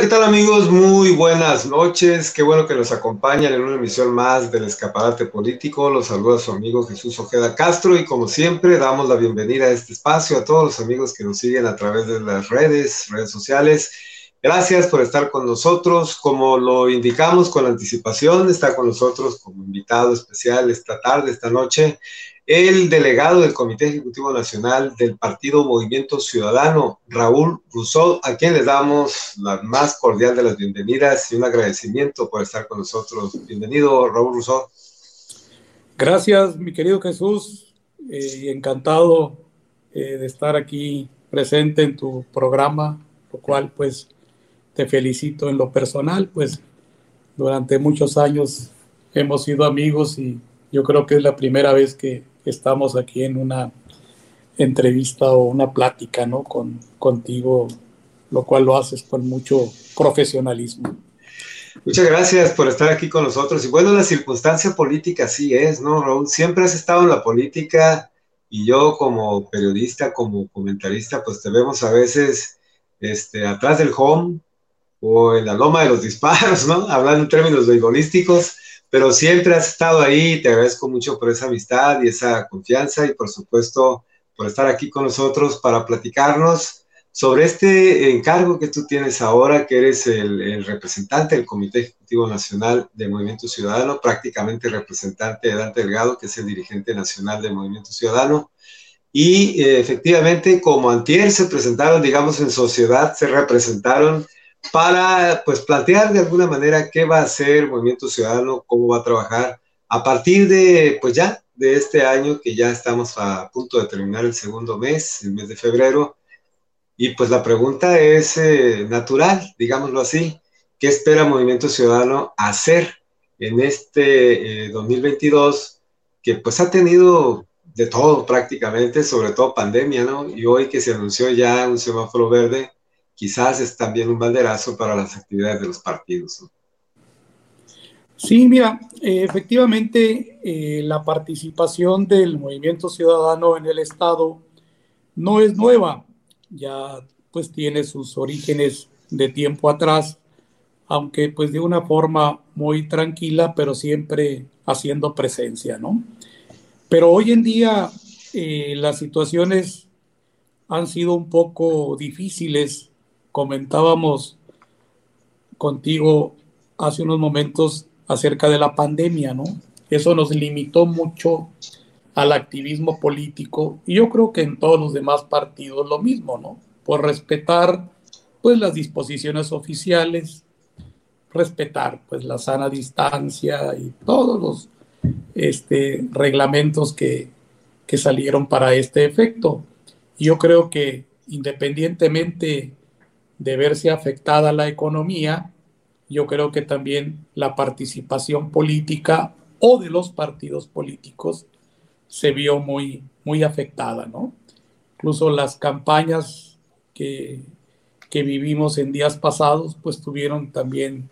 ¿qué tal amigos? Muy buenas noches. Qué bueno que nos acompañan en una emisión más del Escaparate Político. Los saluda su amigo Jesús Ojeda Castro y como siempre damos la bienvenida a este espacio a todos los amigos que nos siguen a través de las redes, redes sociales. Gracias por estar con nosotros. Como lo indicamos con anticipación, está con nosotros como invitado especial esta tarde, esta noche, el delegado del Comité Ejecutivo Nacional del Partido Movimiento Ciudadano, Raúl Rousseau, a quien le damos la más cordial de las bienvenidas y un agradecimiento por estar con nosotros. Bienvenido, Raúl Rousseau. Gracias, mi querido Jesús, eh, encantado eh, de estar aquí presente en tu programa, lo cual pues te felicito en lo personal, pues durante muchos años hemos sido amigos y yo creo que es la primera vez que estamos aquí en una entrevista o una plática, ¿no? Con, contigo, lo cual lo haces con mucho profesionalismo. Muchas gracias por estar aquí con nosotros. Y bueno, la circunstancia política sí es, ¿no, Raúl? Siempre has estado en la política y yo como periodista, como comentarista, pues te vemos a veces este, atrás del home o en la loma de los disparos, ¿no? Hablando en términos beisbolísticos pero siempre has estado ahí, te agradezco mucho por esa amistad y esa confianza y por supuesto por estar aquí con nosotros para platicarnos sobre este encargo que tú tienes ahora, que eres el, representante del Comité Ejecutivo Nacional de Movimiento Ciudadano, prácticamente representante de Dante Delgado, que es el dirigente nacional del Movimiento Ciudadano. Y eh, efectivamente, como antier se presentaron, digamos, en sociedad, se representaron para pues plantear de alguna manera qué va a hacer Movimiento Ciudadano, cómo va a trabajar a partir de pues ya de este año que ya estamos a punto de terminar el segundo mes, el mes de febrero. Y pues la pregunta es eh, natural, digámoslo así, ¿qué espera Movimiento Ciudadano hacer en este 2022 eh, que pues ha tenido de todo prácticamente, sobre todo pandemia, ¿no? Y hoy que se anunció ya un semáforo verde, quizás es también un banderazo para las actividades de los partidos. Sí, mira, eh, efectivamente eh, la participación del movimiento ciudadano en el Estado no es nueva, ya pues tiene sus orígenes de tiempo atrás, aunque pues de una forma muy tranquila, pero siempre haciendo presencia, ¿no? Pero hoy en día eh, las situaciones han sido un poco difíciles comentábamos contigo hace unos momentos acerca de la pandemia, ¿no? Eso nos limitó mucho al activismo político y yo creo que en todos los demás partidos lo mismo, ¿no? Por respetar pues las disposiciones oficiales, respetar pues la sana distancia y todos los este, reglamentos que, que salieron para este efecto. Yo creo que independientemente de verse afectada la economía, yo creo que también la participación política o de los partidos políticos se vio muy, muy afectada, ¿no? Incluso las campañas que, que vivimos en días pasados, pues tuvieron también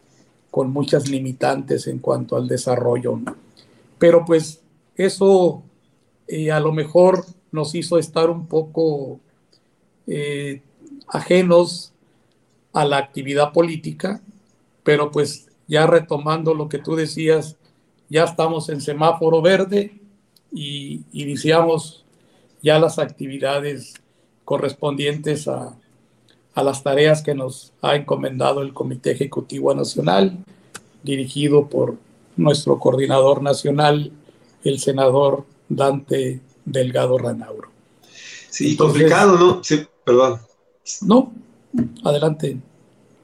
con muchas limitantes en cuanto al desarrollo. Pero pues eso eh, a lo mejor nos hizo estar un poco eh, ajenos a la actividad política, pero pues ya retomando lo que tú decías, ya estamos en semáforo verde y iniciamos ya las actividades correspondientes a, a las tareas que nos ha encomendado el Comité Ejecutivo Nacional, dirigido por nuestro coordinador nacional, el senador Dante Delgado Ranauro. Sí, complicado, ¿no? Sí, perdón. No, adelante.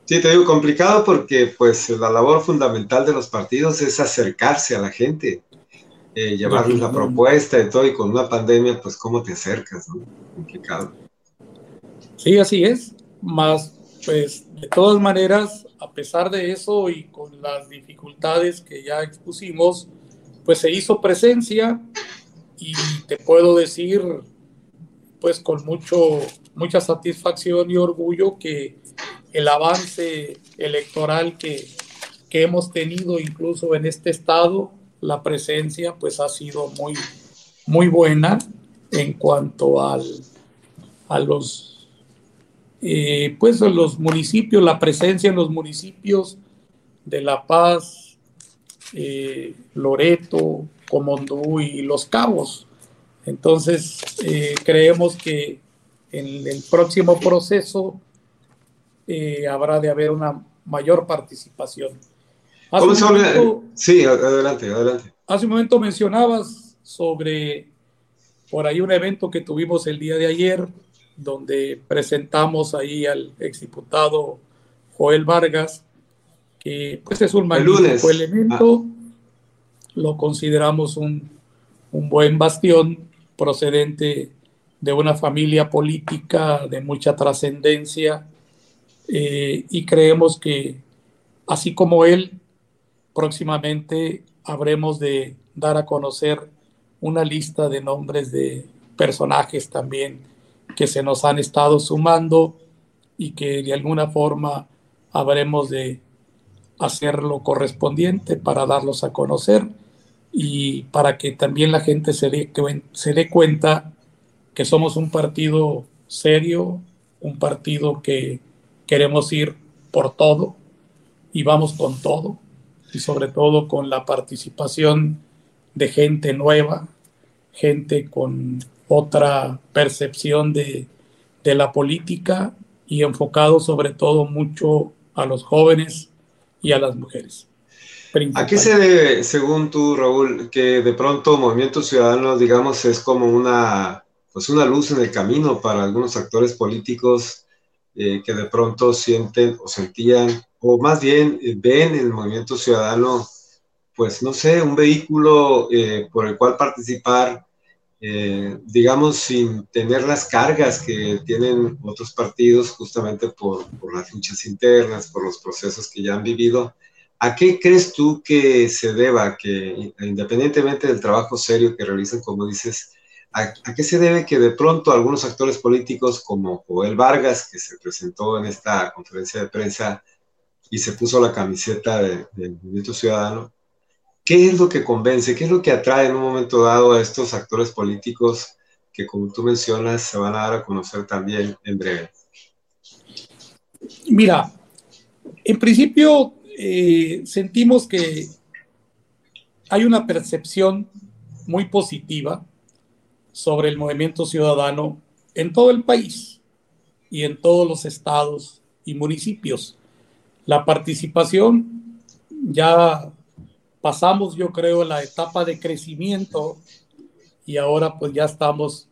Sí, te digo complicado porque pues la labor fundamental de los partidos es acercarse a la gente, eh, llevarles la propuesta y todo, y con una pandemia pues cómo te acercas, ¿no? Complicado. Sí, así es, más pues de todas maneras, a pesar de eso y con las dificultades que ya expusimos, pues se hizo presencia y te puedo decir pues con mucho, mucha satisfacción y orgullo que el avance electoral que, hemos tenido incluso en este estado, la presencia pues ha sido muy, muy buena en cuanto al, a los eh, pues los municipios, la presencia en los municipios de La Paz, eh, Loreto, Comondú y Los Cabos. Entonces, eh, creemos que en el próximo proceso habrá de haber una mayor participación. sí, adelante, adelante. Hace un momento mencionabas sobre por ahí un evento que tuvimos el día de ayer, donde presentamos ahí al exdiputado Joel Vargas, que pues es un magnífico elemento, ah. lo consideramos un, un buen bastión procedente de una familia política de mucha trascendencia eh, y creemos que así como él, próximamente habremos de dar a conocer una lista de nombres de personajes también que se nos han estado sumando y que de alguna forma habremos de hacer lo correspondiente para darlos a conocer y para que también la gente se dé, se dé cuenta que somos un partido serio, un partido que queremos ir por todo y vamos con todo y sobre todo con la participación de gente nueva, gente con otra percepción de, de la política y enfocado sobre todo mucho a los jóvenes y a las mujeres. ¿A qué se debe, según tú, Raúl, que de pronto Movimiento Ciudadano, digamos, es como una, pues una luz en el camino para algunos actores políticos eh, que de pronto sienten o sentían, o más bien eh, ven el movimiento ciudadano, pues no sé, un vehículo eh, por el cual participar, digamos, sin tener las cargas que tienen otros partidos justamente por, por las luchas internas, por los procesos que ya han vivido. ¿A qué crees tú que se deba que, independientemente del trabajo serio que realizan, como dices, ¿A, qué se debe que de pronto algunos actores políticos como Joel Vargas, que se presentó en esta conferencia de prensa y se puso la camiseta del Movimiento Ciudadano, qué es lo que convence, qué es lo que atrae en un momento dado a estos actores políticos que, como tú mencionas, se van a dar a conocer también en breve? Mira, en principio eh, sentimos que hay una percepción muy positiva sobre el movimiento ciudadano en todo el país y en todos los estados y municipios. La participación ya pasamos, yo creo, la etapa de crecimiento y ahora pues ya estamos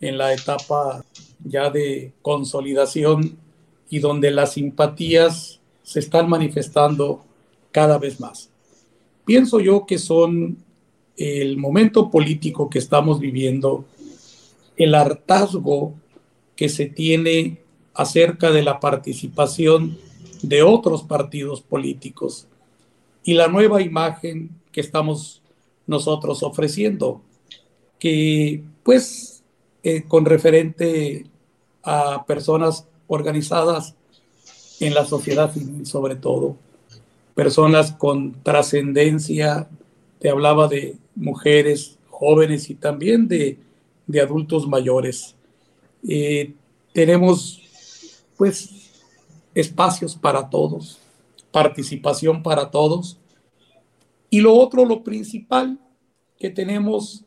en la etapa ya de consolidación y donde las simpatías se están manifestando cada vez más. Pienso yo que son el momento político que estamos viviendo, el hartazgo que se tiene acerca de la participación de otros partidos políticos y la nueva imagen que estamos nosotros ofreciendo, que pues eh, con referente a personas organizadas en la sociedad civil sobre todo, personas con trascendencia, te hablaba de mujeres, jóvenes y también de, adultos mayores. Eh, tenemos pues espacios para todos, participación para todos. Y lo otro, lo principal que tenemos,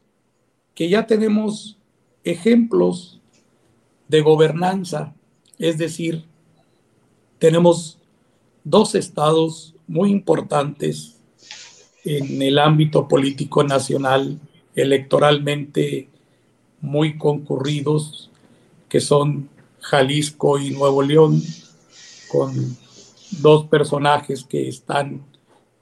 que ya tenemos ejemplos de gobernanza, es decir, tenemos dos estados muy importantes en el ámbito político nacional electoralmente muy concurridos, que son Jalisco y Nuevo León, con dos personajes que están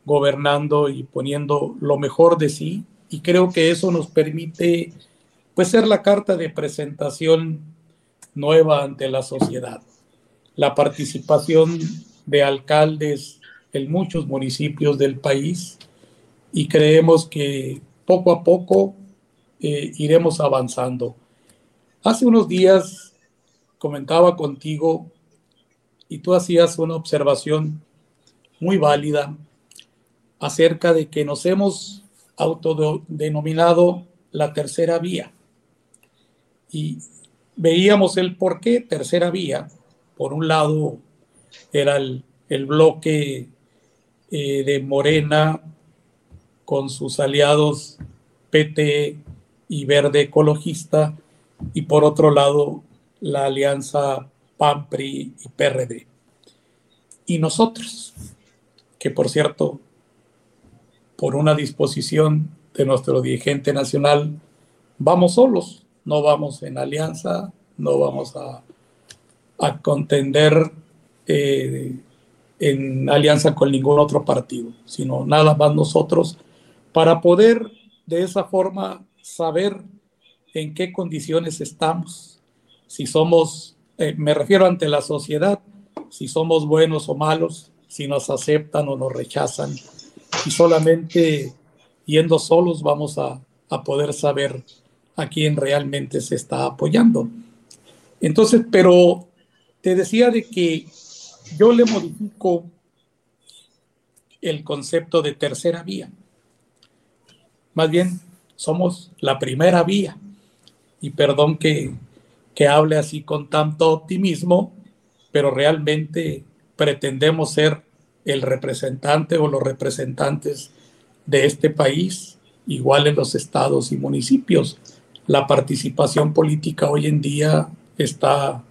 gobernando y poniendo lo mejor de sí, y creo que eso nos permite pues ser la carta de presentación nueva ante la sociedad. La participación de alcaldes en muchos municipios del país y creemos que poco a poco eh, iremos avanzando. Hace unos días comentaba contigo y tú hacías una observación muy válida acerca de que nos hemos autodenominado la tercera vía. Y veíamos el por qué tercera vía, por un lado era el, bloque eh, de Morena con sus aliados PT y Verde Ecologista, y por otro lado la alianza PAMPRI y PRD. Y nosotros, que por cierto, por una disposición de nuestro dirigente nacional, vamos solos, no vamos en alianza, no vamos a, a contender eh, en alianza con ningún otro partido, sino nada más nosotros, para poder de esa forma saber en qué condiciones estamos, si somos, eh, me refiero ante la sociedad, si somos buenos o malos, si nos aceptan o nos rechazan, y solamente yendo solos vamos a, a poder saber a quién realmente se está apoyando. Entonces, pero te decía de que yo le modifico el concepto de tercera vía. Más bien, somos la primera vía. Y perdón que, que hable así con tanto optimismo, pero realmente pretendemos ser el representante o los representantes de este país, igual en los estados y municipios. La participación política hoy en día está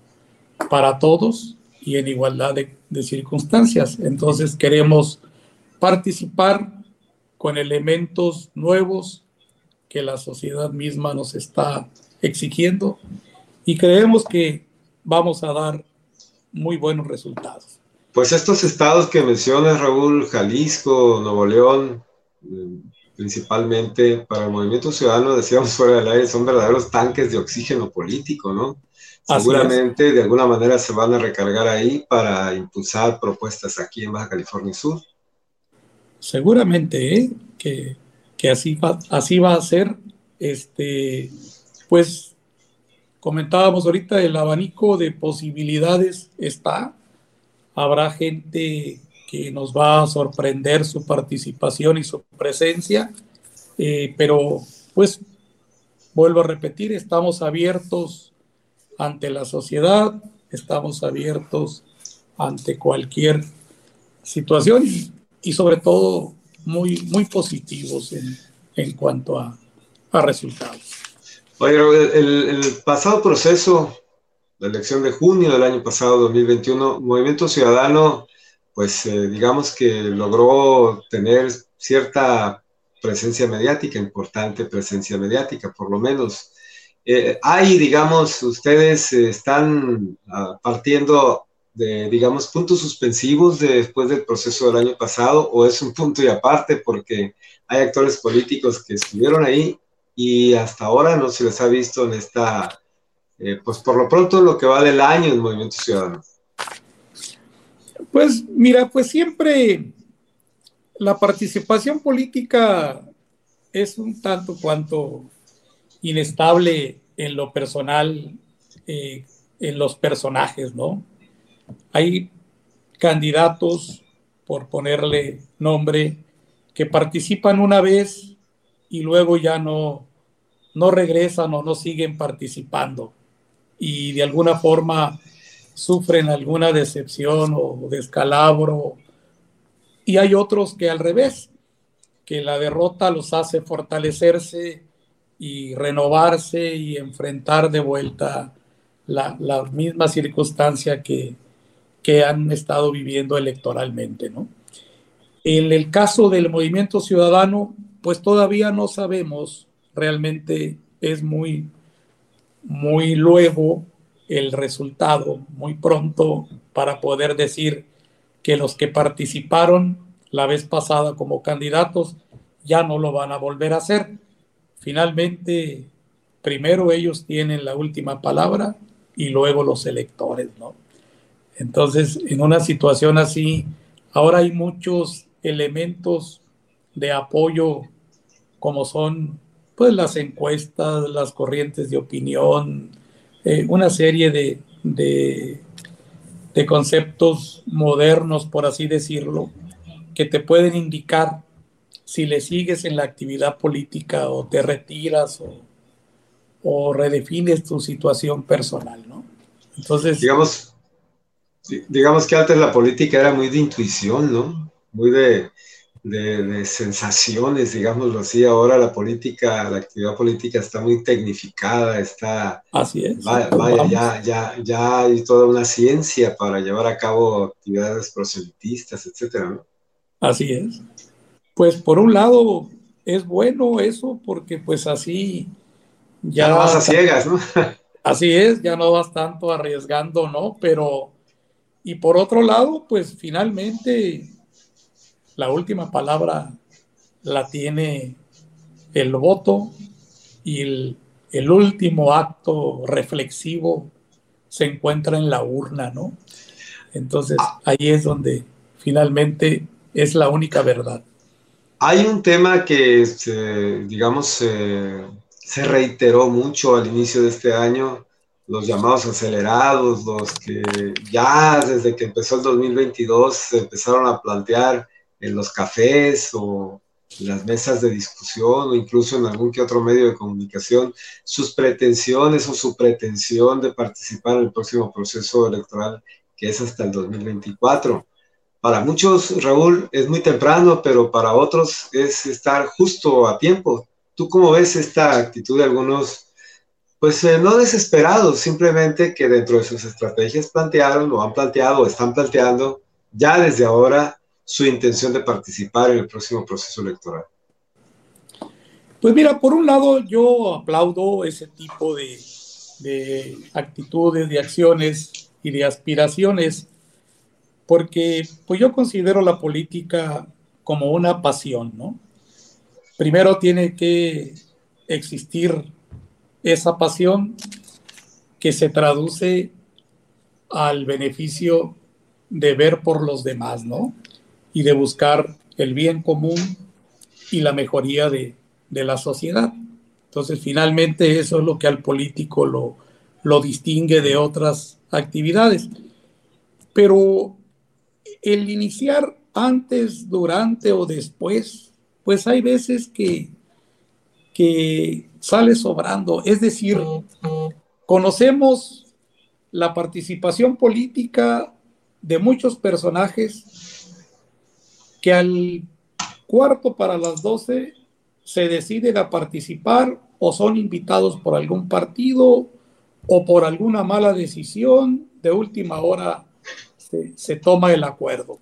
para todos y en igualdad de, de circunstancias. Entonces queremos participar con elementos nuevos que la sociedad misma nos está exigiendo y creemos que vamos a dar muy buenos resultados. Pues estos estados que mencionas, Raúl, Jalisco, Nuevo León, eh, principalmente para el movimiento ciudadano, decíamos fuera del aire, son verdaderos tanques de oxígeno político, ¿no? Seguramente de alguna manera se van a recargar ahí para impulsar propuestas aquí en Baja California Sur. Seguramente, ¿eh? que que así va, así va a ser. Este, pues comentábamos ahorita, el abanico de posibilidades está. Habrá gente que nos va a sorprender su participación y su presencia, eh, pero pues vuelvo a repetir, estamos abiertos ante la sociedad, estamos abiertos ante cualquier situación sobre todo muy, muy positivos en, en cuanto a, a, resultados. Oye, el, el, pasado proceso, la elección de junio del año pasado, 2021, Movimiento Ciudadano, pues eh, digamos que logró tener cierta presencia mediática, importante presencia mediática, por lo menos. Eh, digamos, ustedes están uh, partiendo de, digamos, puntos suspensivos después del proceso del año pasado o es un punto y aparte porque hay actores políticos que estuvieron ahí y hasta ahora no se les ha visto en esta, eh, pues por lo pronto lo que va del año en Movimiento Ciudadano? Pues mira, pues siempre la participación política es un tanto cuanto inestable en lo personal, eh, en los personajes, ¿no? Hay candidatos, por ponerle nombre, que participan una vez y luego ya no, no regresan o no siguen participando y de alguna forma sufren alguna decepción o descalabro. Y hay otros que al revés, que la derrota los hace fortalecerse y renovarse y enfrentar de vuelta la, la misma circunstancia que, que han estado viviendo electoralmente, ¿no? En el caso del movimiento ciudadano, pues todavía no sabemos, realmente es muy, muy luego el resultado, muy pronto para poder decir que los que participaron la vez pasada como candidatos ya no lo van a volver a hacer. Finalmente, primero ellos tienen la última palabra y luego los electores, ¿no? Entonces, en una situación así, ahora hay muchos elementos de apoyo como son pues las encuestas, las corrientes de opinión, eh, una serie de, de, conceptos modernos, por así decirlo, que te pueden indicar si le sigues en la actividad política o te retiras o, o redefines tu situación personal, ¿no? Entonces... digamos que antes la política era muy de intuición, ¿no? Muy de, de, sensaciones, digámoslo así. Ahora la política, la actividad política está muy tecnificada, está... Así es. Vaya, ya, ya, ya hay toda una ciencia para llevar a cabo actividades proselitistas, etcétera, ¿no? Así es. Pues por un lado es bueno eso porque pues así ya... no vas a ciegas, ¿no? Así es, ya no vas tanto arriesgando, ¿no? Pero, y por otro lado, pues finalmente la última palabra la tiene el voto y el, el último acto reflexivo se encuentra en la urna, ¿no? Entonces ahí es donde finalmente es la única verdad. Hay un tema que, digamos, se reiteró mucho al inicio de este año, los llamados acelerados, los que ya desde que empezó el 2022 se empezaron a plantear en los cafés o las mesas de discusión o incluso en algún que otro medio de comunicación sus pretensiones o su pretensión de participar en el próximo proceso electoral que es hasta el 2024. Para muchos, Raúl, es muy temprano, pero para otros es estar justo a tiempo. ¿Tú cómo ves esta actitud de algunos, pues eh, no desesperados, simplemente que dentro de sus estrategias plantearon o han planteado o están planteando ya desde ahora su intención de participar en el próximo proceso electoral? Pues mira, por un lado yo aplaudo ese tipo de, de actitudes, de acciones y de aspiraciones, porque pues yo considero la política como una pasión, ¿no? Primero tiene que existir esa pasión que se traduce al beneficio de ver por los demás, ¿no? y de buscar el bien común y la mejoría de, la sociedad. Entonces, finalmente eso es lo que al político lo, lo distingue de otras actividades. Pero el iniciar antes, durante o después, pues hay veces que, que sale sobrando. Es decir, conocemos la participación política de muchos personajes que al cuarto para las doce se deciden a participar o son invitados por algún partido o por alguna mala decisión, de última hora se, toma el acuerdo.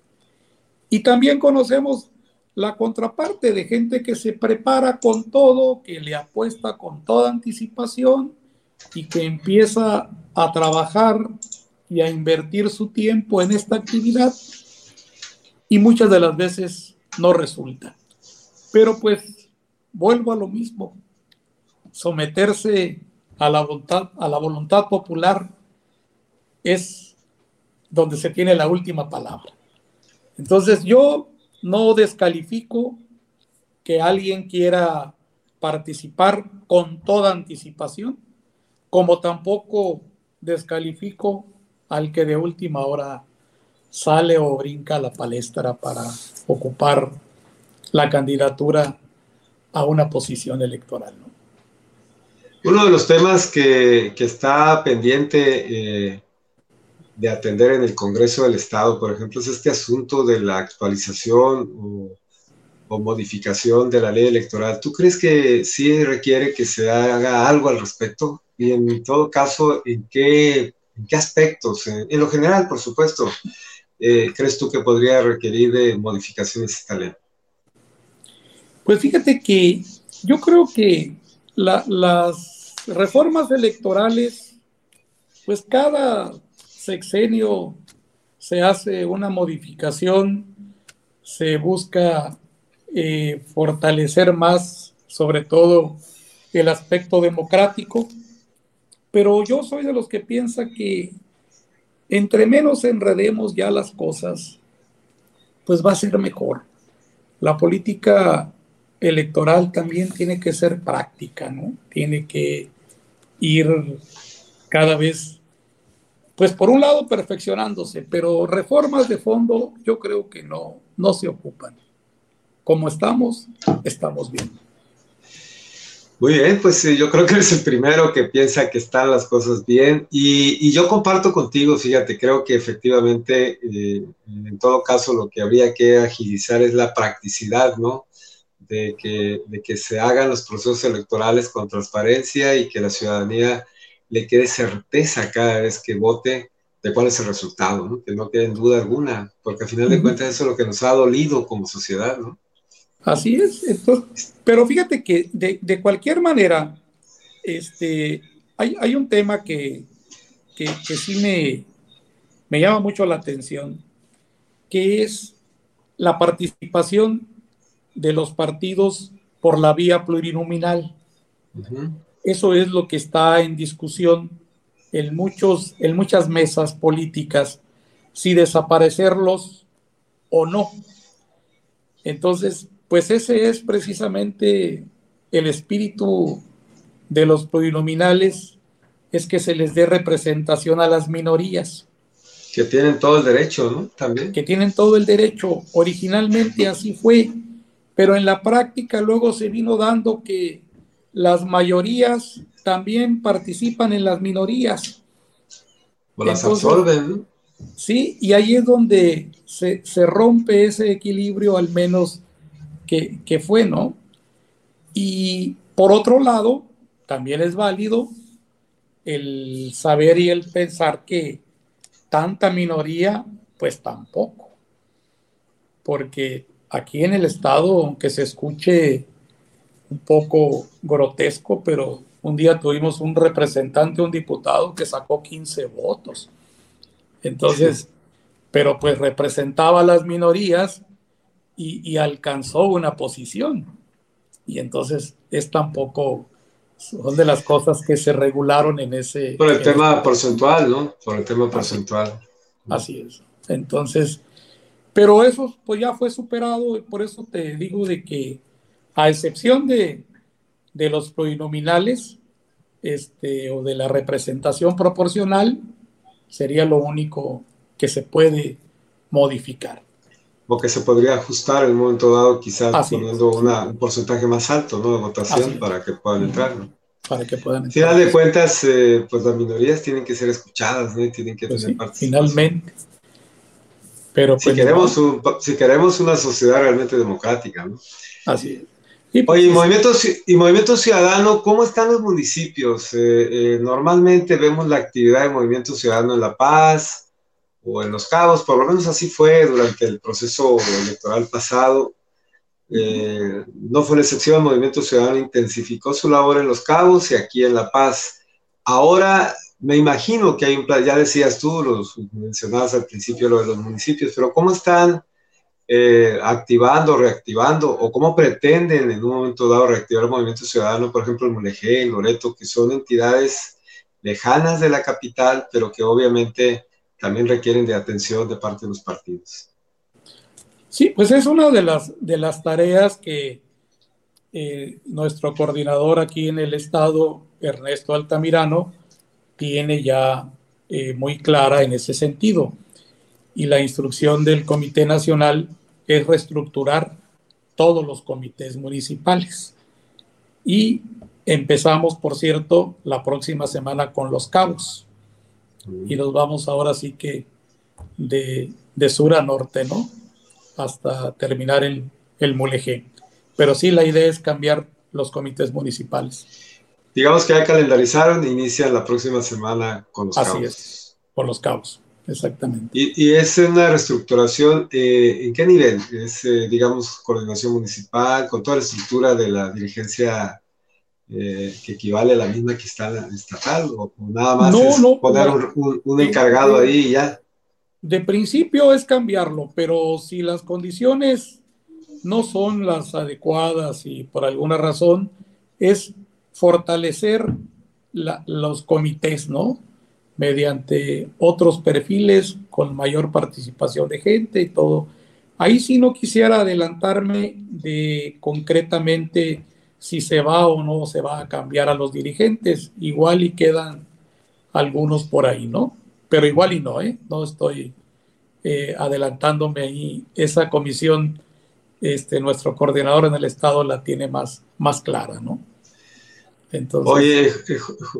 Y también conocemos la contraparte de gente que se prepara con todo, que le apuesta con toda anticipación y que empieza a trabajar y a invertir su tiempo en esta actividad y muchas de las veces no resulta. Pero pues vuelvo a lo mismo, someterse a la voluntad, a la voluntad popular es donde se tiene la última palabra. Entonces yo no descalifico que alguien quiera participar con toda anticipación, como tampoco descalifico al que de última hora sale o brinca a la palestra para ocupar la candidatura a una posición electoral. Uno de los temas que, está pendiente eh, de atender en el Congreso del Estado, por ejemplo, es este asunto de la actualización o, modificación de la ley electoral. ¿Tú crees que sí requiere que se haga algo al respecto? Y en todo caso, ¿en qué, aspectos? en lo general, por supuesto. Eh, crees tú que podría requerir de modificaciones esta ley? Pues fíjate que yo creo que las reformas electorales, pues cada sexenio se hace una modificación, se busca eh, fortalecer más, sobre todo el aspecto democrático, pero yo soy de los que piensa que entre menos enredemos ya las cosas, pues va a ser mejor. La política electoral también tiene que ser práctica, ¿no? Tiene que ir cada vez, pues por un lado perfeccionándose, pero reformas de fondo yo creo que no, no se ocupan. Como estamos, estamos bien. Muy bien, pues yo creo que eres el primero que piensa que están las cosas bien y, yo comparto contigo, fíjate, creo que efectivamente eh, en todo caso lo que habría que agilizar es la practicidad, ¿no? De que, de que se hagan los procesos electorales con transparencia y que la ciudadanía le quede certeza cada vez que vote de cuál es el resultado, ¿no? que no quede en duda alguna, porque al final de cuentas eso es lo que nos ha dolido como sociedad. ¿no? Así es. Entonces, pero fíjate que de, de cualquier manera, este, hay, hay un tema que, que, que, sí me, me llama mucho la atención, que es la participación de los partidos por la vía plurinominal. Eso es lo que está en discusión en, muchos, en muchas mesas políticas, si desaparecerlos o no. Entonces, pues ese es precisamente el espíritu de los plurinominales, es que se les dé representación a las minorías. Que tienen todo el derecho, ¿no? También. Que tienen todo el derecho. Originalmente así fue, pero en la práctica luego se vino dando que las mayorías también participan en las minorías. O las absorben. Sí, y ahí es donde se, se rompe ese equilibrio, al menos que, fue, ¿no? Y por otro lado, también es válido el saber y el pensar que tanta minoría, pues tampoco. Porque aquí en el Estado, aunque se escuche un poco grotesco, pero un día tuvimos un representante, un diputado que sacó 15 votos. Entonces, pero pues representaba a las minorías y, alcanzó una posición. Y entonces es tampoco, son de las cosas que se regularon en ese... Por el tema porcentual, ¿no? Por el tema porcentual. Así es. Entonces, pero eso pues ya fue superado, y por eso te digo de que a excepción de, de los plurinominales este, o de la representación proporcional, sería lo único que se puede modificar o que se podría ajustar en un momento dado, quizás poniendo un porcentaje más alto ¿no? de votación para que puedan entrar. ¿no? Para que puedan entrar. Final de cuentas, eh, pues las minorías tienen que ser escuchadas, ¿no? tienen que pues tener participación. Finalmente. Pero si, pues, queremos si queremos una sociedad realmente democrática, ¿no? Así es. Y pues, Oye, y movimiento, y movimiento Ciudadano, ¿cómo están los municipios? Eh, eh, normalmente vemos la actividad de Movimiento Ciudadano en La Paz, o en Los Cabos, por lo menos así fue durante el proceso electoral pasado. Eh, no fue la excepción, el Movimiento Ciudadano intensificó su labor en Los Cabos y aquí en La Paz. Ahora me imagino que hay un plan, ya decías tú, los mencionabas al principio lo de los municipios, pero ¿cómo están eh, activando, reactivando o cómo pretenden en un momento dado reactivar el Movimiento Ciudadano, por ejemplo, en Mulegé, en Loreto, que son entidades lejanas de la capital, pero que obviamente también requieren de atención de parte de los partidos. Sí, pues es una de las, de las tareas que eh, nuestro coordinador aquí en el estado, Ernesto Altamirano, tiene ya eh, muy clara en ese sentido. Y la instrucción del Comité Nacional es reestructurar todos los comités municipales. Y empezamos, por cierto, la próxima semana con los cabos y nos vamos ahora sí que de, de sur a norte, ¿no? Hasta terminar el, el Mulegé. Pero sí, la idea es cambiar los comités municipales. Digamos que ya calendarizaron e inician la próxima semana con los Así es, con los cabos, exactamente. Y, y es una reestructuración, eh, ¿en qué nivel? Es, eh, digamos, coordinación municipal, con toda la estructura de la dirigencia eh, que equivale a la misma que está la estatal o, nada más es poner un, encargado ahí y ya. De principio es cambiarlo, pero si las condiciones no son las adecuadas y por alguna razón es fortalecer los comités, ¿no? Mediante otros perfiles con mayor participación de gente y todo. Ahí sí no quisiera adelantarme de concretamente si se va o no se va a cambiar a los dirigentes. Igual y quedan algunos por ahí, ¿no? Pero igual y no, ¿eh? No estoy eh, adelantándome ahí. Esa comisión, este, nuestro coordinador en el Estado la tiene más, más clara, ¿no? Entonces, Oye,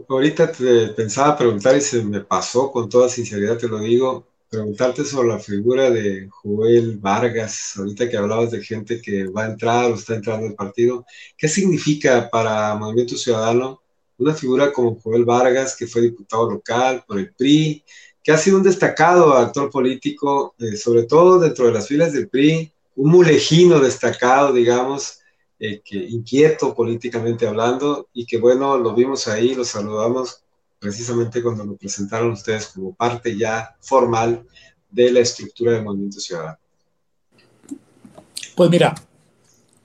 ahorita te pensaba preguntar y se me pasó con toda sinceridad, te lo digo, preguntarte sobre la figura de Joel Vargas, ahorita que hablabas de gente que va a entrar o está entrando al partido, ¿qué significa para Movimiento Ciudadano una figura como Joel Vargas, que fue diputado local por el PRI, que ha sido un destacado actor político, eh, sobre todo dentro de las filas del PRI, un mulejino destacado, digamos, eh, inquieto políticamente hablando, y que bueno, lo vimos ahí, lo saludamos precisamente cuando lo presentaron ustedes como parte ya formal de la estructura del movimiento ciudadano. Pues mira,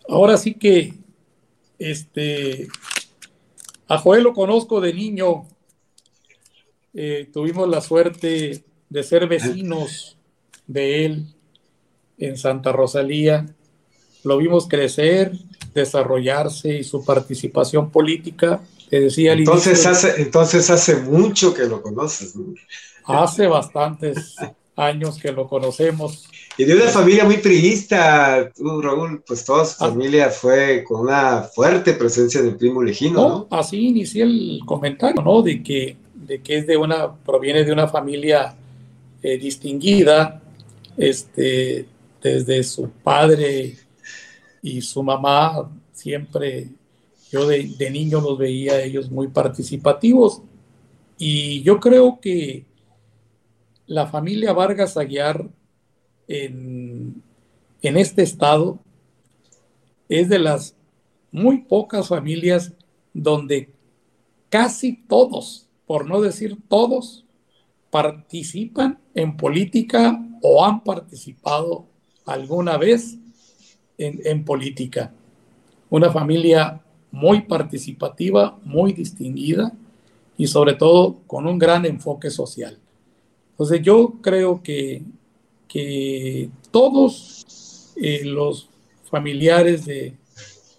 ahora sí que este, a Joel lo conozco de niño. Eh, tuvimos la suerte de ser vecinos de él en Santa Rosalía. Lo vimos crecer, desarrollarse y su participación política decía entonces hace, entonces hace mucho que lo conoces. Hace bastantes años que lo conocemos. Y de una familia muy priista, tú, Raúl, pues toda su ah. familia fue con una fuerte presencia del primo legino, ¿no? Así inicié el comentario, ¿no? De que, de que es de una, proviene de una familia eh, distinguida, este, desde su padre y su mamá siempre yo de, niño los veía ellos muy participativos. Y yo creo que la familia Vargas Aguiar en, en este estado es de las muy pocas familias donde casi todos, por no decir todos, participan en política o han participado alguna vez en, política. Una familia muy participativa, muy distinguida y sobre todo con un gran enfoque social. Entonces yo creo que, que todos eh, los familiares de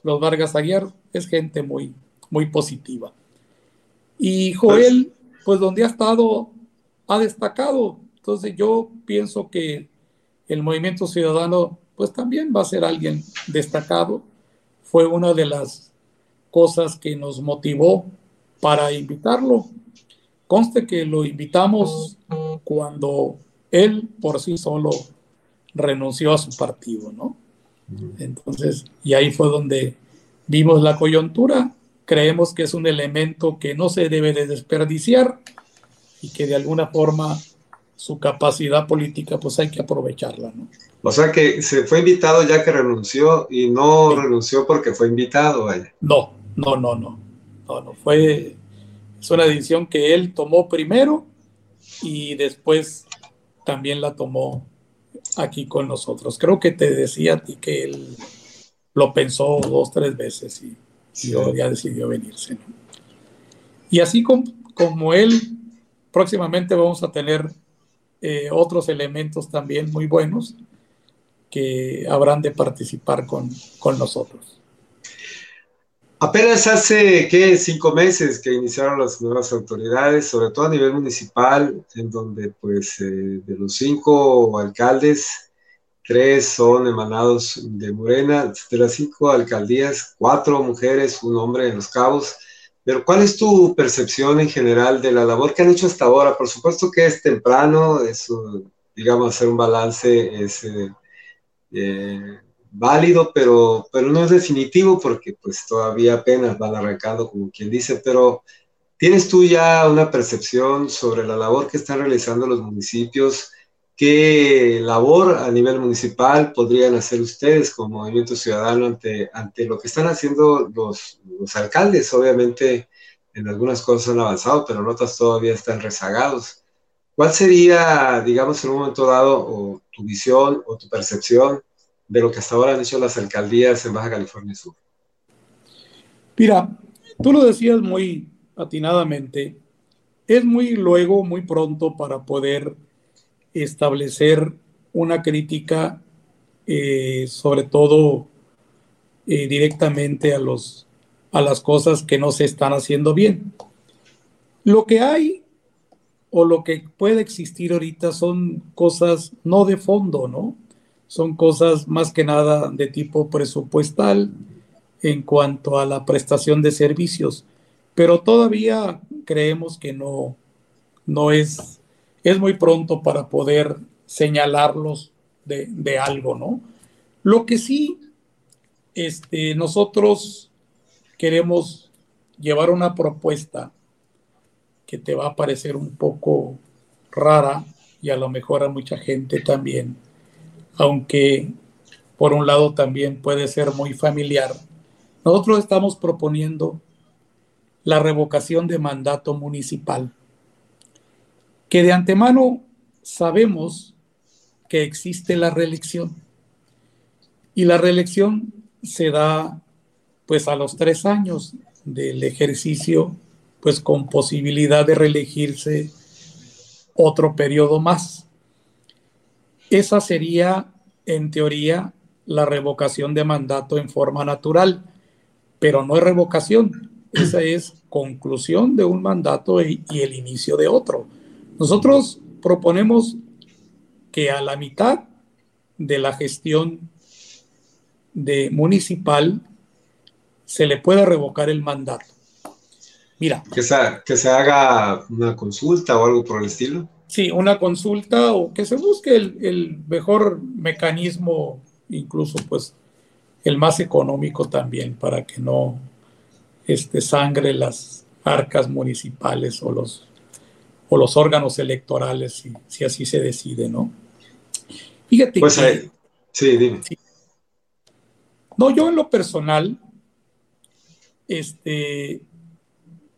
los Vargas Aguiar es gente muy, muy positiva. Y Joel, pues donde ha estado, ha destacado. Entonces yo pienso que el movimiento ciudadano, pues también va a ser alguien destacado. Fue una de las cosas que nos motivó para invitarlo. Conste que lo invitamos cuando él por sí solo renunció a su partido, ¿no? Entonces, y ahí fue donde vimos la coyuntura. Creemos que es un elemento que no se debe de desperdiciar y que de alguna forma su capacidad política pues hay que aprovecharla, ¿no? O sea que se fue invitado ya que renunció y no renunció porque fue invitado, vaya. No, no, no, no. No, no. Fue. Es una decisión que él tomó primero y después también la tomó aquí con nosotros. Creo que te decía a ti que él lo pensó dos, tres veces y, ya decidió venirse. Y así como, él, próximamente vamos a tener eh, otros elementos también muy buenos que habrán de participar con, con nosotros. Apenas hace, ¿qué? Cinco meses que iniciaron las nuevas autoridades, sobre todo a nivel municipal, en donde pues eh, de los cinco alcaldes, tres son emanados de Morena, de las cinco alcaldías, cuatro mujeres, un hombre en los cabos. Pero ¿cuál es tu percepción en general de la labor que han hecho hasta ahora? Por supuesto que es temprano, es, digamos, hacer un balance es... Eh, eh, válido, pero, pero no es definitivo porque pues todavía apenas van arrancando, como quien dice, pero ¿tienes tú ya una percepción sobre la labor que están realizando los municipios? ¿Qué labor a nivel municipal podrían hacer ustedes como movimiento ciudadano ante, ante lo que están haciendo los, los alcaldes? Obviamente en algunas cosas han avanzado, pero en otras todavía están rezagados. ¿Cuál sería, digamos, en un momento dado, o tu visión o tu percepción de lo que hasta ahora han hecho las alcaldías en Baja California Sur? Mira, tú lo decías muy atinadamente, es muy luego, muy pronto para poder establecer una crítica, eh, sobre todo eh, directamente a, los, a las cosas que no se están haciendo bien. Lo que hay o lo que puede existir ahorita son cosas no de fondo, ¿no? son cosas más que nada de tipo presupuestal en cuanto a la prestación de servicios. pero todavía creemos que no, no es, es muy pronto para poder señalarlos de, algo, ¿no? Lo que sí, este, nosotros queremos llevar una propuesta que te va a parecer un poco rara y a lo mejor a mucha gente también, aunque por un lado también puede ser muy familiar. Nosotros estamos proponiendo la revocación de mandato municipal, que de antemano sabemos que existe la reelección y la reelección se da pues a los tres años del ejercicio, pues con posibilidad de reelegirse otro periodo más. Esa sería, en teoría, la revocación de mandato en forma natural, pero no es revocación, esa es conclusión de un mandato y, y el inicio de otro. Nosotros proponemos que a la mitad de la gestión de municipal se le pueda revocar el mandato. Mira. Que se, que se haga una consulta o algo por el estilo. Sí, una consulta o que se busque el, el mejor mecanismo, incluso pues el más económico también, para que no este, sangre las arcas municipales o los, o los órganos electorales, si, si así se decide, ¿no? Fíjate pues, que, sí, dime. No, yo en lo personal, este,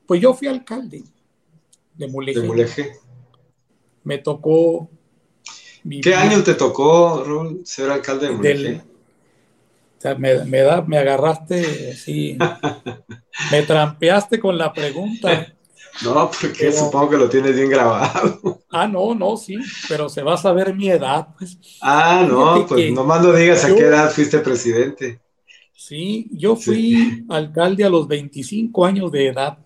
pues yo fui alcalde de Mulegé. De Mulegé. Me tocó. ¿Qué año te tocó, Rol, ser alcalde de Mulegé? o sea, me, me, da, me agarraste así, me trampeaste con la pregunta. No, porque supongo que lo tienes bien grabado. Ah, no, no, sí, pero se va a saber mi edad, pues. Ah, no, pues nomás no digas a qué edad fuiste presidente. Sí, yo fui alcalde a los 25 años de edad,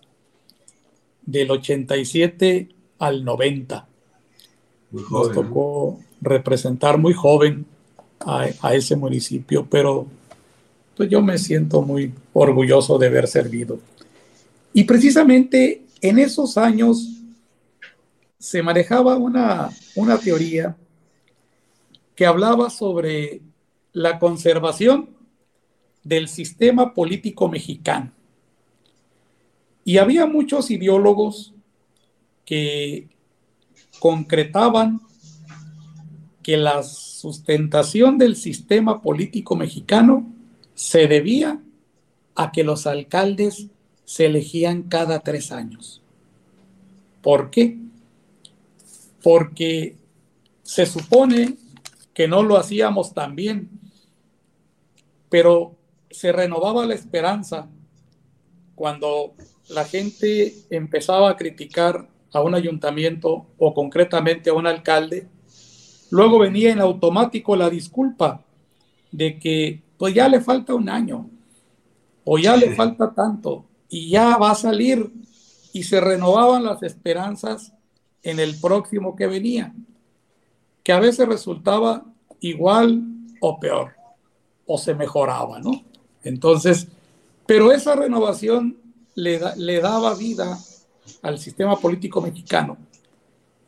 del 87 al 90. Muy joven, Nos tocó representar muy joven a, a, ese municipio, pero pues yo me siento muy orgulloso de haber servido. Y precisamente en esos años se manejaba una, una teoría que hablaba sobre la conservación del sistema político mexicano. Y había muchos ideólogos que concretaban que la sustentación del sistema político mexicano se debía a que los alcaldes se elegían cada tres años. ¿Por qué? Porque se supone que no lo hacíamos tan bien, pero se renovaba la esperanza cuando la gente empezaba a criticar a un ayuntamiento o concretamente a un alcalde, luego venía en automático la disculpa de que pues ya le falta un año o ya le falta tanto y ya va a salir y se renovaban las esperanzas en el próximo que venía, que a veces resultaba igual o peor, o se mejoraba, ¿no? Entonces, pero esa renovación le, le daba vida al sistema político mexicano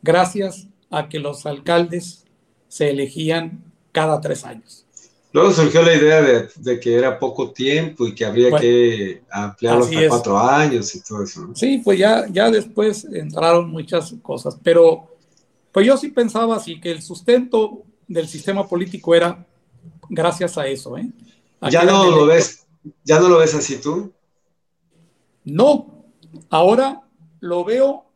gracias a que los alcaldes se elegían cada tres años. Luego surgió la idea de, que era poco tiempo y que habría que ampliarlo hasta cuatro años y todo eso. Sí, pues ya, ya después entraron muchas cosas, pero pues yo sí pensaba así, que el sustento del sistema político era gracias a eso. ¿eh? ¿Ya no lo ves? ¿Ya no lo ves así tú? No, ahora lo veo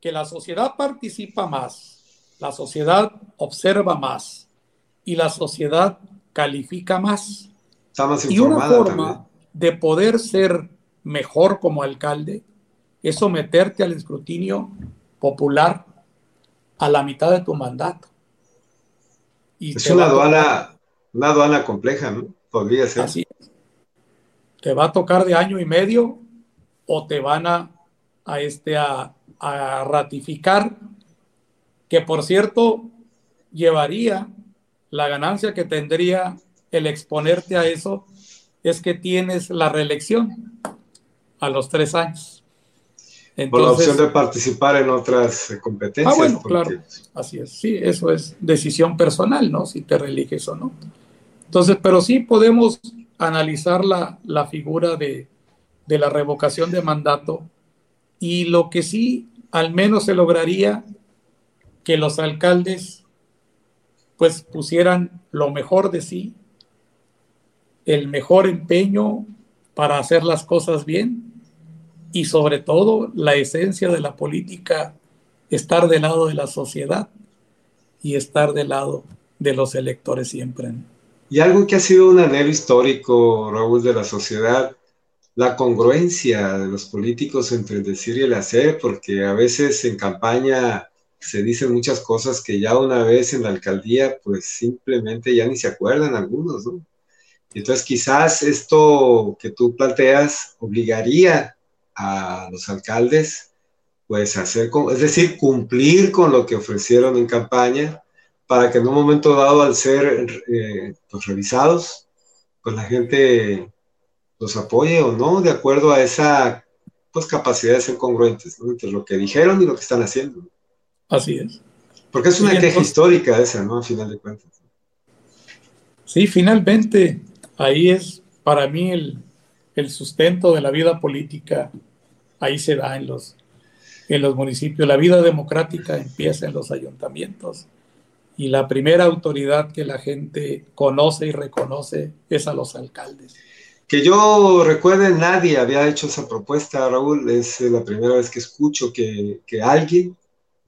que la sociedad participa más, la sociedad observa más y la sociedad califica más. y una forma de poder ser mejor como alcalde es someterte al escrutinio popular a la mitad de tu mandato. Y es una aduana, una aduana compleja, ¿no? Podría ser. Así Te va a tocar de año y medio o te van a, a, este, a, a ratificar, que por cierto llevaría la ganancia que tendría el exponerte a eso es que tienes la reelección a los tres años. Por la opción de participar en otras competencias. Ah, bueno, claro, así es. Sí, eso es decisión personal, ¿no? Si te religes o no. Entonces, pero sí podemos analizar la, la figura de, de la revocación de mandato y lo que sí al menos se lograría que los alcaldes pues pusieran lo mejor de sí, el mejor empeño para hacer las cosas bien y sobre todo la esencia de la política, estar del lado de la sociedad y estar del lado de los electores siempre. Y algo que ha sido un anhelo histórico, Raúl, de la sociedad, la congruencia de los políticos entre el decir y el hacer, porque a veces en campaña se dicen muchas cosas que ya una vez en la alcaldía, pues simplemente ya ni se acuerdan algunos, ¿no? Entonces quizás esto que tú planteas obligaría a los alcaldes, pues hacer, es decir, cumplir con lo que ofrecieron en campaña, para que en un momento dado, al ser eh, pues, revisados, pues la gente los apoye o no, de acuerdo a esa pues, capacidad de ser congruentes entre lo que dijeron y lo que están haciendo. Así es. Porque es una queja histórica esa, ¿no? A final de cuentas. Sí, finalmente, ahí es para mí el, el sustento de la vida política, ahí se da en los, en los municipios. La vida democrática empieza en los ayuntamientos y la primera autoridad que la gente conoce y reconoce es a los alcaldes. Que yo recuerde, nadie había hecho esa propuesta, Raúl. Es la primera vez que escucho que, que alguien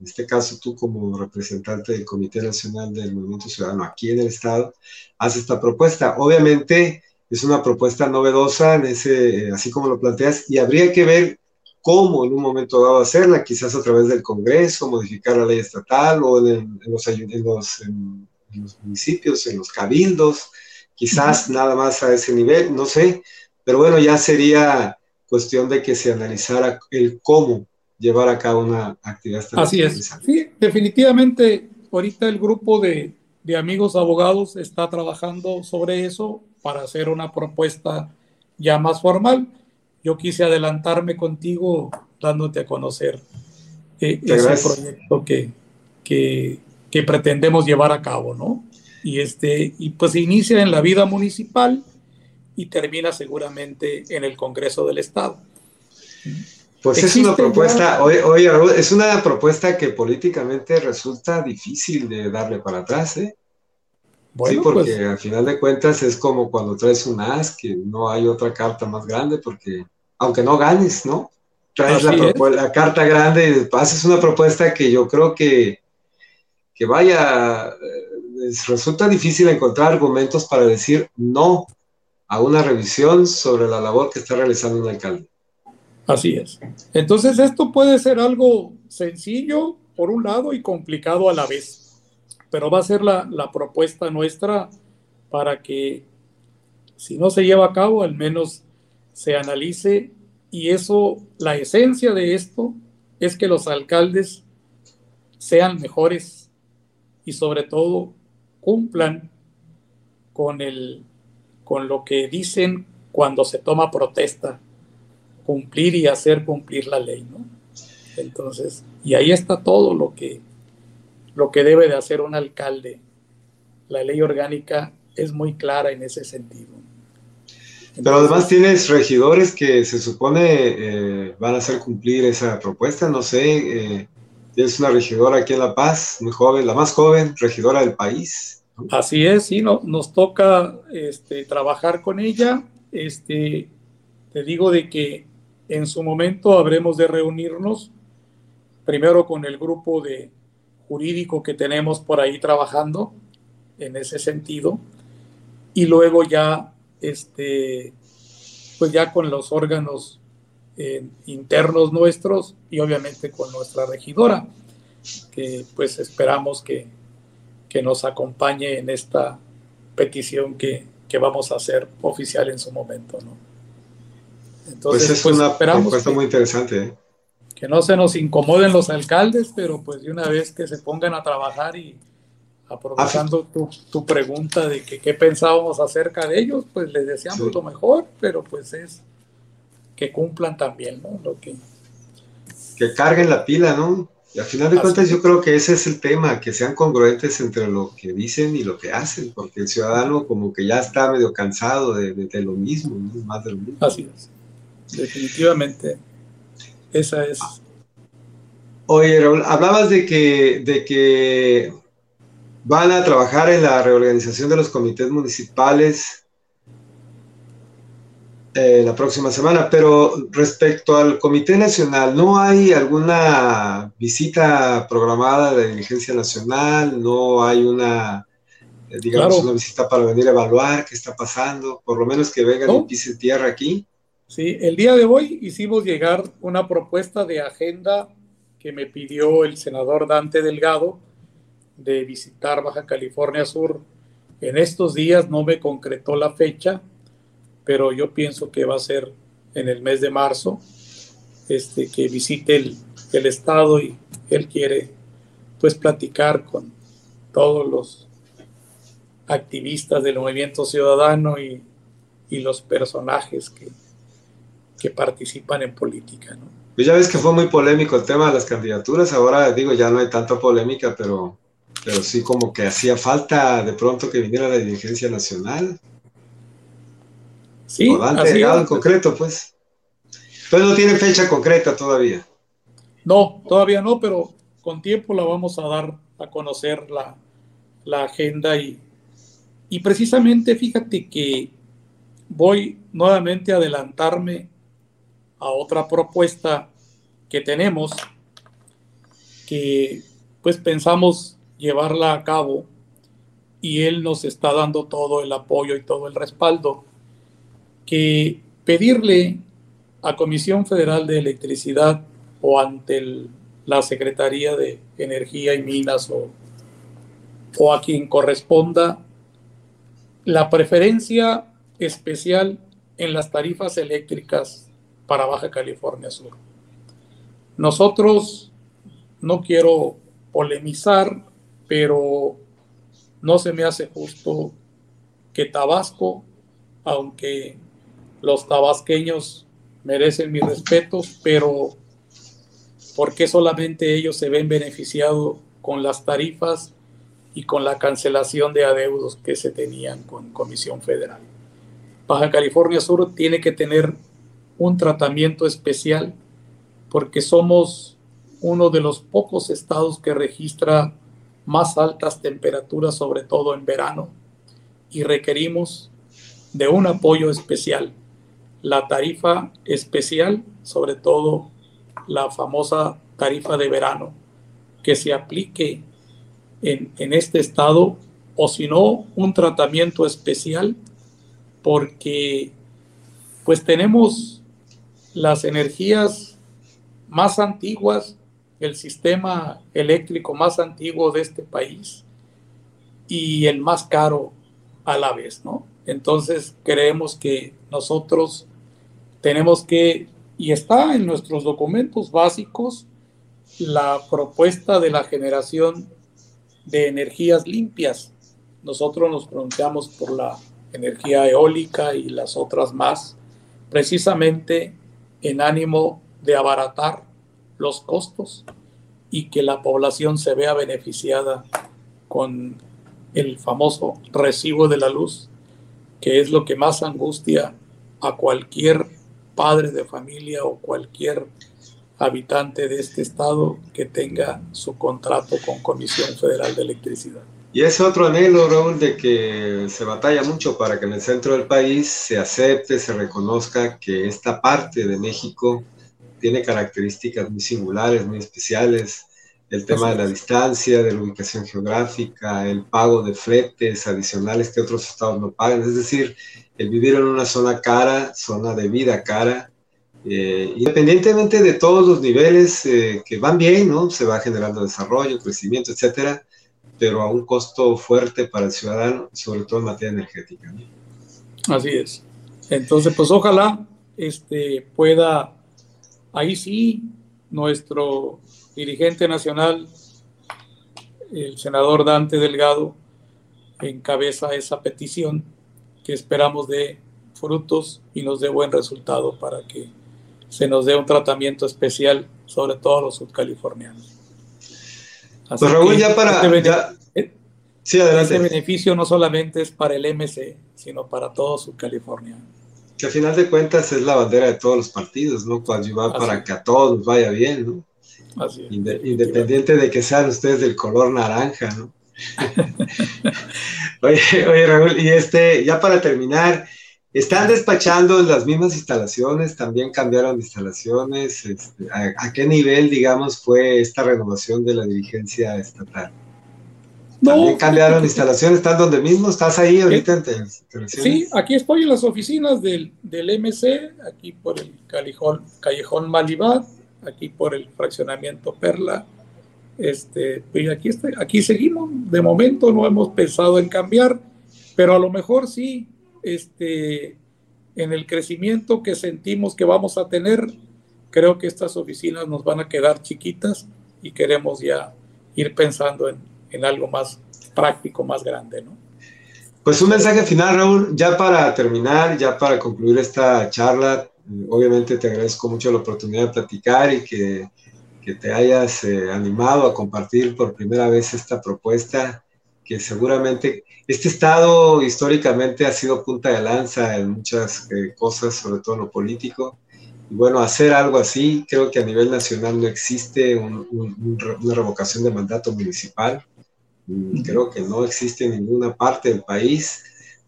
en este caso tú como representante del Comité Nacional del Movimiento Ciudadano aquí en el Estado, hace esta propuesta. Obviamente es una propuesta novedosa, en ese, así como lo planteas, y habría que ver cómo en un momento dado hacerla, quizás a través del Congreso, modificar la ley estatal o en, los, en, los, en los, municipios, en los cabildos, quizás nada más a ese nivel, no sé, pero bueno, ya sería cuestión de que se analizara el cómo llevar a cabo una actividad. Así es. Sí, definitivamente ahorita el grupo de, de amigos abogados está trabajando sobre eso para hacer una propuesta ya más formal. Yo quise adelantarme contigo dándote a conocer eh, ese proyecto que, que, que, pretendemos llevar a cabo, ¿no? Y, este, y pues inicia en la vida municipal y termina seguramente en el Congreso del Estado. Pues es una propuesta, oye, es una propuesta que políticamente resulta difícil de darle para atrás, ¿eh? sí, porque pues al final de cuentas es como cuando traes un as, que no hay otra carta más grande, porque aunque no ganes, ¿no? Traes la, carta grande y haces una propuesta que yo creo que, que vaya, eh, resulta difícil encontrar argumentos para decir no a una revisión sobre la labor que está realizando un alcalde. Así es. Entonces esto puede ser algo sencillo por un lado y complicado a la vez, pero va a ser la, propuesta nuestra para que si no se lleva a cabo, al menos se analice y eso, la esencia de esto es que los alcaldes sean mejores y sobre todo cumplan con, el, con lo que dicen cuando se toma protesta cumplir y hacer cumplir la ley, ¿no? Entonces, y ahí está todo lo que, lo que debe de hacer un alcalde. La ley orgánica es muy clara en ese sentido. Pero además tienes regidores que se supone eh, van a hacer cumplir esa propuesta, no sé, eh, tienes una regidora aquí en La Paz, muy joven, la más joven, regidora del país. Así es, sí, no, nos toca este, trabajar con ella. Este, te digo de que en su momento habremos de reunirnos primero con el grupo de jurídico que tenemos por ahí trabajando en ese sentido y luego ya este pues ya con los órganos eh, internos nuestros y obviamente con nuestra regidora que pues esperamos que, que nos acompañe en esta petición que, que vamos a hacer oficial en su momento, ¿no? Entonces, pues es pues, una propuesta muy interesante. ¿eh? Que no se nos incomoden los alcaldes, pero pues de una vez que se pongan a trabajar y aprovechando tu, tu, pregunta de que qué pensábamos acerca de ellos, pues les deseamos lo mejor, pero pues es que cumplan también, ¿no? Lo que, que carguen la pila, ¿no? Y al final de cuentas yo creo que ese es el tema, que sean congruentes entre lo que dicen y lo que hacen, porque el ciudadano como que ya está medio cansado de, lo mismo, más de lo mismo. Así es, definitivamente, esa es. Oye, hablabas de que, de que van a trabajar en la reorganización de los comités municipales eh, la próxima semana, pero respecto al Comité Nacional, ¿no hay alguna visita programada de dirigencia nacional? ¿No hay una, eh, digamos, una visita para venir a evaluar qué está pasando? Por lo menos que vengan y pisen tierra aquí. Sí, el día de hoy hicimos llegar una propuesta de agenda que me pidió el senador Dante Delgado de visitar Baja California Sur. En estos días no me concretó la fecha, pero yo pienso que va a ser en el mes de marzo, este, que visite el, el estado y él quiere pues platicar con todos los activistas del movimiento ciudadano y, y los personajes que, que, participan en política. ¿no? Pues ya ves que fue muy polémico el tema de las candidaturas, ahora digo ya no hay tanta polémica, pero, pero sí como que hacía falta de pronto que viniera la dirigencia nacional. Sí, así en concreto, pues. Pero no tiene fecha concreta todavía. No, todavía no, pero con tiempo la vamos a dar a conocer la, agenda y, y precisamente fíjate que voy nuevamente a adelantarme a otra propuesta que tenemos que pues pensamos llevarla a cabo y él nos está dando todo el apoyo y todo el respaldo que pedirle a Comisión Federal de Electricidad o ante la Secretaría de Energía y Minas o, o a quien corresponda la preferencia especial en las tarifas eléctricas para Baja California Sur. Nosotros, no quiero polemizar, pero no se me hace justo que Tabasco, aunque los tabasqueños merecen mis respetos, pero ¿por qué solamente ellos se ven beneficiados con las tarifas y con la cancelación de adeudos que se tenían con Comisión Federal? Baja California Sur tiene que tener un tratamiento especial porque somos uno de los pocos estados que registra más altas temperaturas, sobre todo en verano, y requerimos de un apoyo especial. La tarifa especial, sobre todo la famosa tarifa de verano, que se aplique en, en este estado o si no, un tratamiento especial, porque pues tenemos las energías más antiguas, el sistema eléctrico más antiguo de este país y el más caro a la vez, ¿no? Entonces creemos que nosotros tenemos que, y está en nuestros documentos básicos, la propuesta de la generación de energías limpias. Nosotros nos pronunciamos por la energía eólica y las otras más, precisamente en ánimo de abaratar los costos y que la población se vea beneficiada con el famoso recibo de la luz, que es lo que más angustia a cualquier padre de familia o cualquier habitante de este estado que tenga su contrato con Comisión Federal de Electricidad. Y es otro anhelo, Raúl, de que se batalla mucho para que en el centro del país se acepte, se reconozca que esta parte de México tiene características muy singulares, muy especiales. El tema de la distancia, de la ubicación geográfica, el pago de fletes adicionales que otros estados no pagan. Es decir, el vivir en una zona cara, zona de vida cara, eh, independientemente de todos los niveles eh, que van bien, ¿no? Se va generando desarrollo, crecimiento, etcétera, pero a un costo fuerte para el ciudadano, sobre todo en materia energética. Así es. Entonces, pues ojalá este, pueda, ahí sí, nuestro dirigente nacional, el senador Dante Delgado, encabeza esa petición que esperamos de frutos y nos dé buen resultado para que se nos dé un tratamiento especial sobre todo los subcalifornianos. Pues Raúl, ya para... Este, sí, adelante. Ese beneficio no solamente es para el MC, sino para todo Subcalifornia. Que al final de cuentas es la bandera de todos los partidos, ¿no? va para que a todos nos vaya bien, ¿no? Así Independiente de que sean ustedes del color naranja, ¿no? oye, oye, Raúl, y este, ya para terminar, están despachando las mismas instalaciones, también cambiaron instalaciones. Este, ¿a, qué nivel, digamos, fue esta renovación de la dirigencia estatal? ¿También cambiaron instalaciones? ¿Estás donde mismo? ¿Estás ahí ahorita en Sí, aquí estoy en las oficinas del, del MC, aquí por el Callejón, Callejón Malibad, aquí por el fraccionamiento Perla. Este, pues aquí, aquí seguimos. De momento no hemos pensado en cambiar, pero a lo mejor sí este, en el crecimiento que sentimos que vamos a tener, creo que estas oficinas nos van a quedar chiquitas y queremos ya ir pensando en, en algo más práctico, más grande, ¿no? Pues un mensaje final, Raúl, ya para terminar, ya para concluir esta charla, obviamente te agradezco mucho la oportunidad de platicar y que, que te hayas eh, animado a compartir por primera vez esta propuesta que seguramente este estado históricamente ha sido punta de lanza en muchas eh, cosas, sobre todo en lo político. Y bueno, hacer algo así, creo que a nivel nacional no existe una revocación de mandato municipal. Mm, creo que no existe en ninguna parte del país.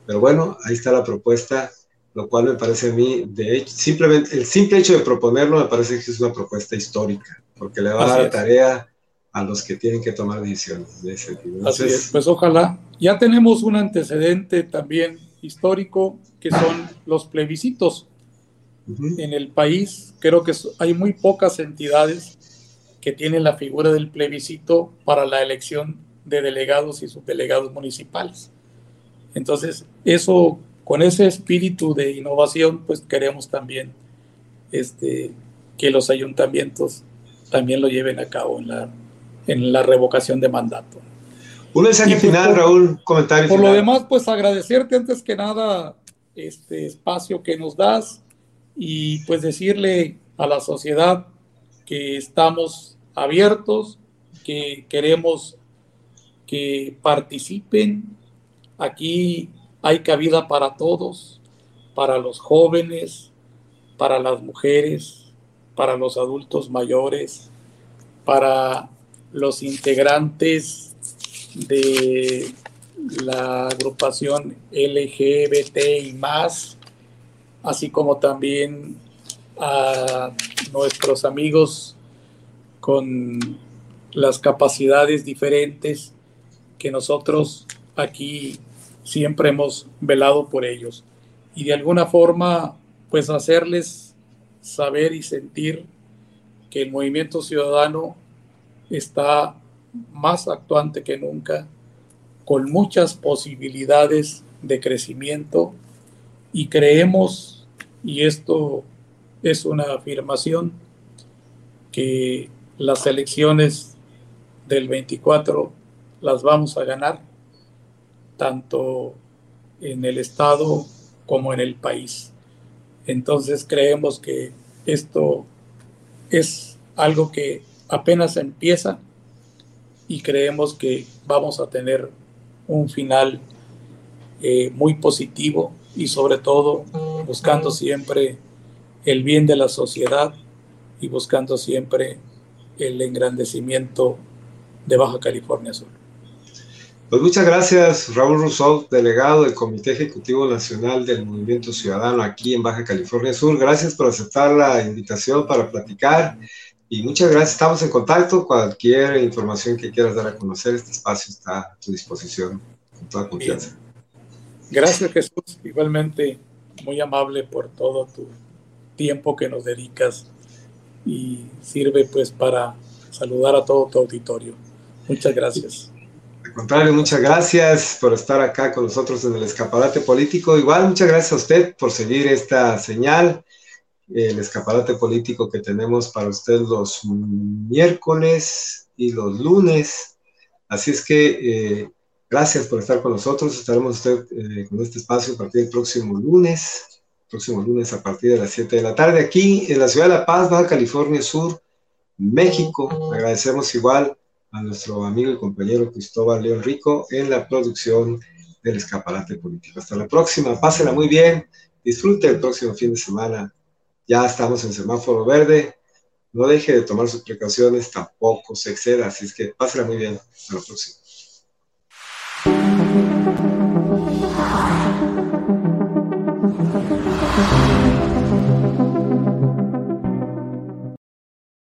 Pero bueno, ahí está la propuesta, lo cual me parece a mí, de hecho, simplemente el simple hecho de proponerlo me parece que es una propuesta histórica, porque le va a dar la tarea a los que tienen que tomar decisiones de ese tipo. Así es, pues ojalá. Ya tenemos un antecedente también histórico que son los plebiscitos. En el país creo que hay muy pocas entidades que tienen la figura del plebiscito para la elección de delegados y subdelegados municipales. Entonces, eso, con ese espíritu de innovación, pues queremos también este, que los ayuntamientos también lo lleven a cabo en la en la revocación de mandato. Un mensaje pues, final, Raúl, comentario. Por lo demás, pues agradecerte antes que nada este espacio que nos das y pues decirle a la sociedad que estamos abiertos, que queremos que participen. Aquí hay cabida para todos, para los jóvenes, para las mujeres, para los adultos mayores, para los integrantes de la agrupación LGBT y más, así como también a nuestros amigos con las capacidades diferentes que nosotros aquí siempre hemos velado por ellos. Y de alguna forma pues hacerles saber y sentir que el movimiento ciudadano está más actuante que nunca, con muchas posibilidades de crecimiento y creemos, y esto es una afirmación, que las elecciones del 24 las vamos a ganar, tanto en el Estado como en el país. Entonces creemos que esto es algo que apenas empieza y creemos que vamos a tener un final eh, muy positivo y sobre todo buscando siempre el bien de la sociedad y buscando siempre el engrandecimiento de Baja California Sur. Pues muchas gracias, Raúl Rousseau, delegado del Comité Ejecutivo Nacional del Movimiento Ciudadano aquí en Baja California Sur. Gracias por aceptar la invitación para platicar y muchas gracias, estamos en contacto. Cualquier información que quieras dar a conocer, este espacio está a tu disposición con toda confianza. Gracias Jesús, igualmente muy amable por todo tu tiempo que nos dedicas y sirve pues para saludar a todo tu auditorio. Muchas gracias. Al contrario, muchas gracias por estar acá con nosotros en el escaparate político. Igual, muchas gracias a usted por seguir esta señal el escaparate político que tenemos para usted los miércoles y los lunes. Así es que eh, gracias por estar con nosotros. Estaremos usted eh, con este espacio a partir del próximo lunes, próximo lunes a partir de las 7 de la tarde, aquí en la ciudad de La Paz, Baja California Sur, México. Agradecemos igual a nuestro amigo y compañero Cristóbal León Rico en la producción del escaparate político. Hasta la próxima, pásela muy bien, disfrute el próximo fin de semana. Ya estamos en semáforo verde, no deje de tomar sus precauciones, tampoco se exceda, así es que pásela muy bien. Hasta la próxima.